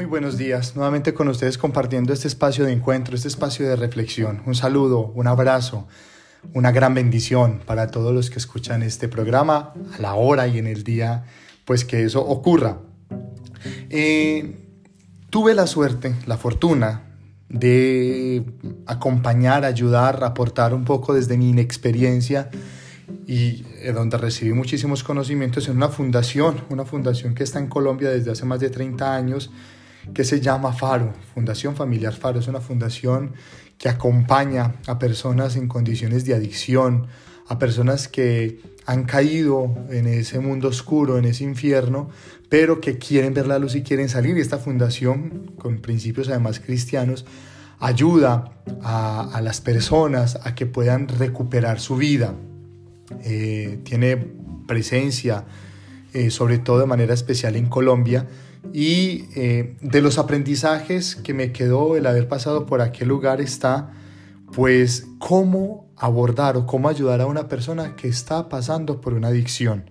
Muy buenos días, nuevamente con ustedes compartiendo este espacio de encuentro, este espacio de reflexión. Un saludo, un abrazo, una gran bendición para todos los que escuchan este programa a la hora y en el día, pues que eso ocurra. Eh, tuve la suerte, la fortuna de acompañar, ayudar, aportar un poco desde mi inexperiencia y eh, donde recibí muchísimos conocimientos en una fundación, una fundación que está en Colombia desde hace más de 30 años, que se llama Faro, Fundación Familiar Faro. Es una fundación que acompaña a personas en condiciones de adicción, a personas que han caído en ese mundo oscuro, en ese infierno, pero que quieren ver la luz y quieren salir. Y esta fundación, con principios además cristianos, ayuda a, las personas a que puedan recuperar su vida. Eh, tiene presencia, eh, sobre todo de manera especial en Colombia, y eh, de los aprendizajes que me quedó el haber pasado por aquel lugar está, pues, cómo abordar o cómo ayudar a una persona que está pasando por una adicción.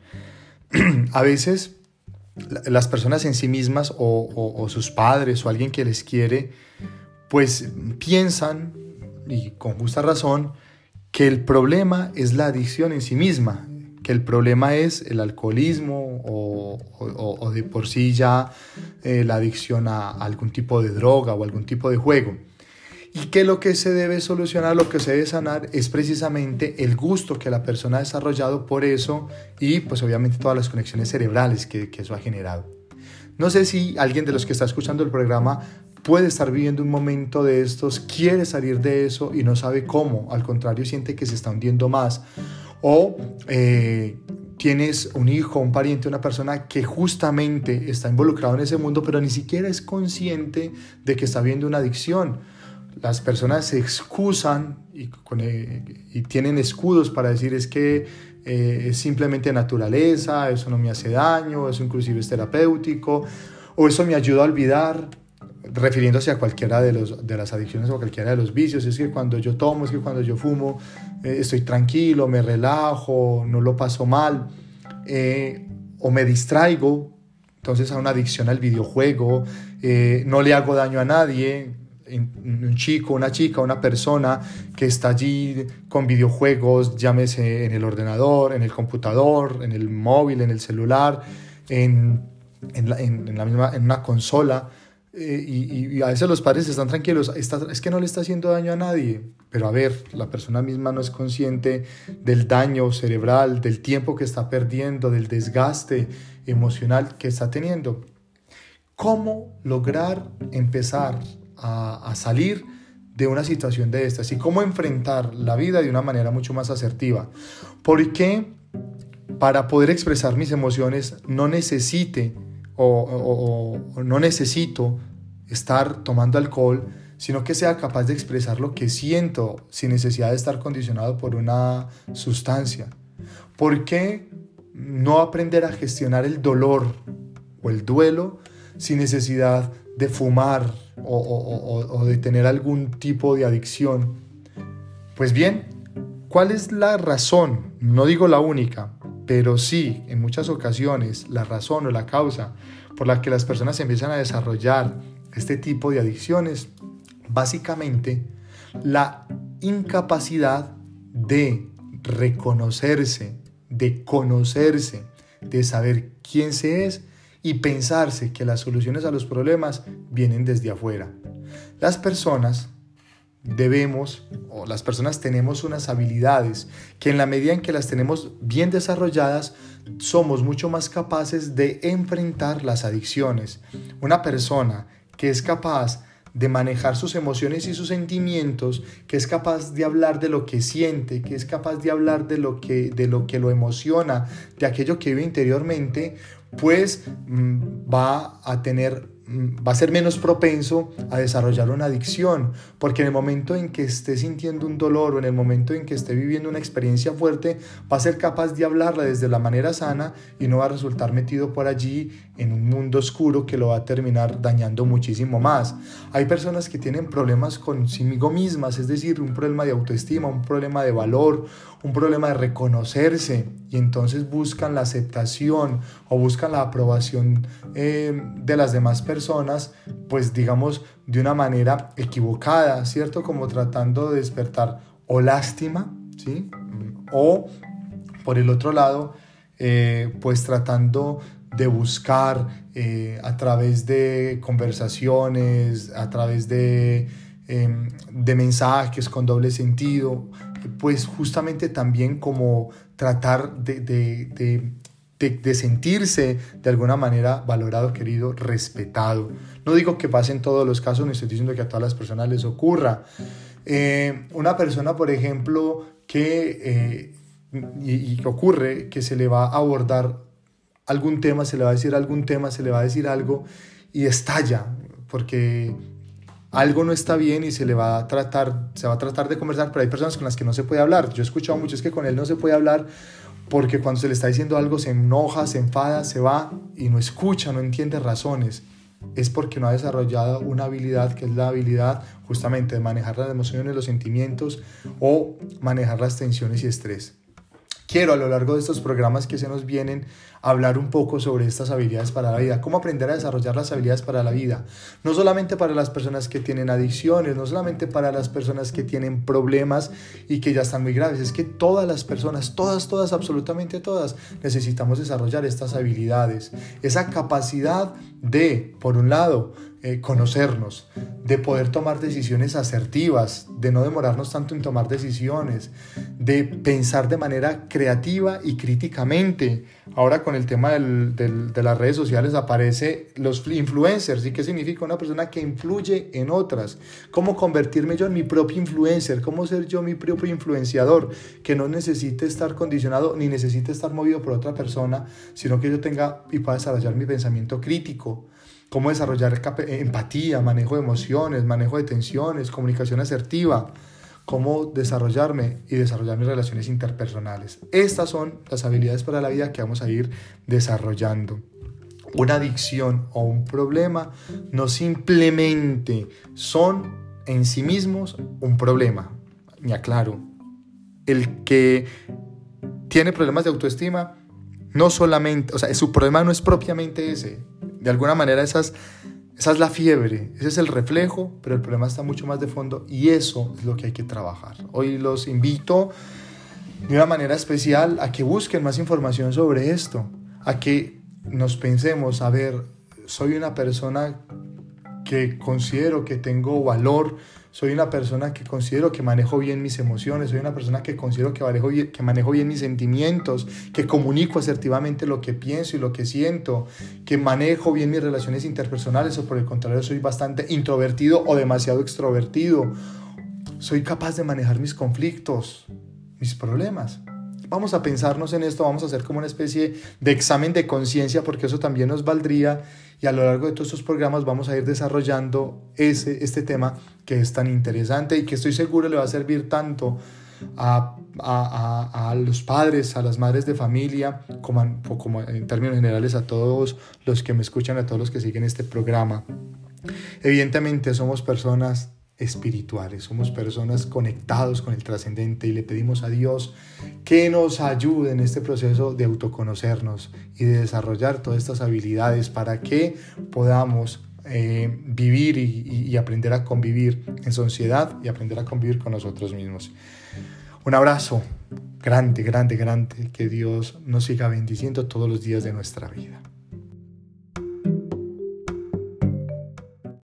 a veces las personas en sí mismas o, sus padres o alguien que les quiere, pues piensan, y con justa razón, que el problema es la adicción en sí misma, el problema es el alcoholismo o, de por sí ya eh, la adicción a algún tipo de droga o algún tipo de juego. Y que lo que se debe solucionar, lo que se debe sanar es precisamente el gusto que la persona ha desarrollado por eso y pues obviamente todas las conexiones cerebrales que eso ha generado. No sé si alguien de los que está escuchando el programa puede estar viviendo un momento de estos, quiere salir de eso y no sabe cómo, al contrario siente que se está hundiendo más o eh, tienes un hijo, un pariente, una persona que justamente está involucrado en ese mundo, pero ni siquiera es consciente de que está viendo una adicción. Las personas se excusan y, eh, tienen escudos para decir es que eh, es simplemente naturaleza, eso no me hace daño, eso inclusive es terapéutico, o eso me ayuda a olvidar, refiriéndose a cualquiera de, los, de las adicciones o cualquiera de los vicios, es que cuando yo tomo, es que cuando yo fumo, eh, estoy tranquilo, me relajo, no lo paso mal, o me distraigo, entonces a una adicción al videojuego, no le hago daño a nadie, un chico, una chica, una persona que está allí con videojuegos, llámese en el ordenador, en el computador, en el móvil, en el celular, en, en, la, en, la, misma, en una consola. Eh, y, y, a veces los padres están tranquilos, es que no le está haciendo daño a nadie, pero a ver, la persona misma no es consciente del daño cerebral, del tiempo que está perdiendo, del desgaste emocional que está teniendo. ¿Cómo lograr empezar a, salir de una situación de estas y cómo enfrentar la vida de una manera mucho más asertiva. Porque para poder expresar mis emociones no necesite o, no necesito estar tomando alcohol, sino que sea capaz de expresar lo que siento sin necesidad de estar condicionado por una sustancia. ¿Por qué no aprender a gestionar el dolor o el duelo sin necesidad de fumar, o, de tener algún tipo de adicción. Pues bien, ¿cuál es la razón? No digo la única, pero sí, en muchas ocasiones, la razón o la causa por la que las personas empiezan a desarrollar este tipo de adicciones, básicamente la incapacidad de reconocerse, de conocerse, de saber quién se es y pensarse que las soluciones a los problemas vienen desde afuera. Las personas debemos, o las personas tenemos unas habilidades que en la medida en que las tenemos bien desarrolladas, somos mucho más capaces de enfrentar las adicciones. Una persona que es capaz de manejar sus emociones y sus sentimientos, que es capaz de hablar de lo que siente, que es capaz de hablar de lo que, de lo, que lo emociona, de aquello que vive interiormente, pues mm, va a tener va a ser menos propenso a desarrollar una adicción, porque en el momento en que esté sintiendo un dolor o en el momento en que esté viviendo una experiencia fuerte, va a ser capaz de hablarla desde la manera sana y no va a resultar metido por allí en un mundo oscuro que lo va a terminar dañando muchísimo más. Hay personas que tienen problemas consigo mismas, es decir, un problema de autoestima, un problema de valor, un problema de reconocerse y entonces buscan la aceptación o buscan buscan la aprobación eh, de las demás personas, pues digamos de una manera equivocada, ¿cierto? Como tratando de despertar o lástima, ¿sí? O por el otro lado, eh, pues tratando de buscar eh, a través de conversaciones, a través de, em, de mensajes con doble sentido, pues justamente también como tratar de, sentirse de alguna manera valorado, querido, respetado. No digo que pase en todos los casos, ni estoy diciendo que a todas las personas les ocurra. Eh, una persona, por ejemplo, que, eh, y, que ocurre que se le va a abordar algún tema, se le va a decir algún tema, se le va a decir algo y estalla, porque algo no está bien y se le va a tratar, se va a tratar de conversar, pero hay personas con las que no se puede hablar. Yo he escuchado mucho es que con él no se puede hablar porque cuando se le está diciendo algo se enoja, se enfada, se va y no escucha, no entiende razones. Es porque no ha desarrollado una habilidad que es la habilidad justamente de manejar las emociones, los sentimientos o manejar las tensiones y estrés. Quiero a lo largo de estos programas que se nos vienen hablar un poco sobre estas habilidades para la vida, cómo aprender a desarrollar las habilidades para la vida, no solamente para las personas que tienen adicciones, no solamente para las personas que tienen problemas y que ya están muy graves, es que todas las personas, todas, todas, absolutamente todas, necesitamos desarrollar estas habilidades, esa capacidad de, por un lado, eh, conocernos, de poder tomar decisiones asertivas, de no demorarnos tanto en tomar decisiones, de pensar de manera creativa y críticamente. Ahora con el tema de las redes sociales aparece los influencers. ¿Y qué significa una persona que influye en otras? ¿Cómo convertirme yo en mi propio influencer? ¿Cómo ser yo mi propio influenciador? Que no necesite estar condicionado ni necesite estar movido por otra persona, sino que yo tenga y pueda desarrollar mi pensamiento crítico cómo desarrollar empatía, manejo de emociones, manejo de tensiones, comunicación asertiva, cómo desarrollarme y desarrollar mis relaciones interpersonales. Estas son las habilidades para la vida que vamos a ir desarrollando. Una adicción o un problema no simplemente son en sí mismos un problema. Me aclaro. El que tiene problemas de autoestima no solamente, o sea, su problema no es propiamente ese, de alguna manera esa es la fiebre, ese es el reflejo, pero el problema está mucho más de fondo y eso es lo que hay que trabajar. Hoy los invito de una manera especial a que busquen más información sobre esto, a que nos pensemos, a ver, soy una persona que considero que tengo valor, soy una persona que considero que manejo bien mis emociones, soy una persona que considero que manejo bien, mis sentimientos, que comunico asertivamente lo que pienso y lo que siento, que manejo bien mis relaciones interpersonales o por el contrario soy bastante introvertido o demasiado extrovertido. Soy capaz de manejar mis conflictos, mis problemas. Vamos a pensarnos en esto, vamos a hacer como una especie de examen de conciencia porque eso también nos valdría y a lo largo de todos estos programas vamos a ir desarrollando ese, este tema que es tan interesante y que estoy seguro le va a servir tanto a, a, a, los padres, a las madres de familia, como, como en términos generales a todos los que me escuchan, a todos los que siguen este programa. Evidentemente somos personas espirituales, somos personas conectados con el trascendente y le pedimos a Dios que nos ayude en este proceso de autoconocernos y de desarrollar todas estas habilidades para que podamos eh, vivir y, aprender a convivir en sociedad y aprender a convivir con nosotros mismos. Un abrazo grande, grande, grande, que Dios nos siga bendiciendo todos los días de nuestra vida.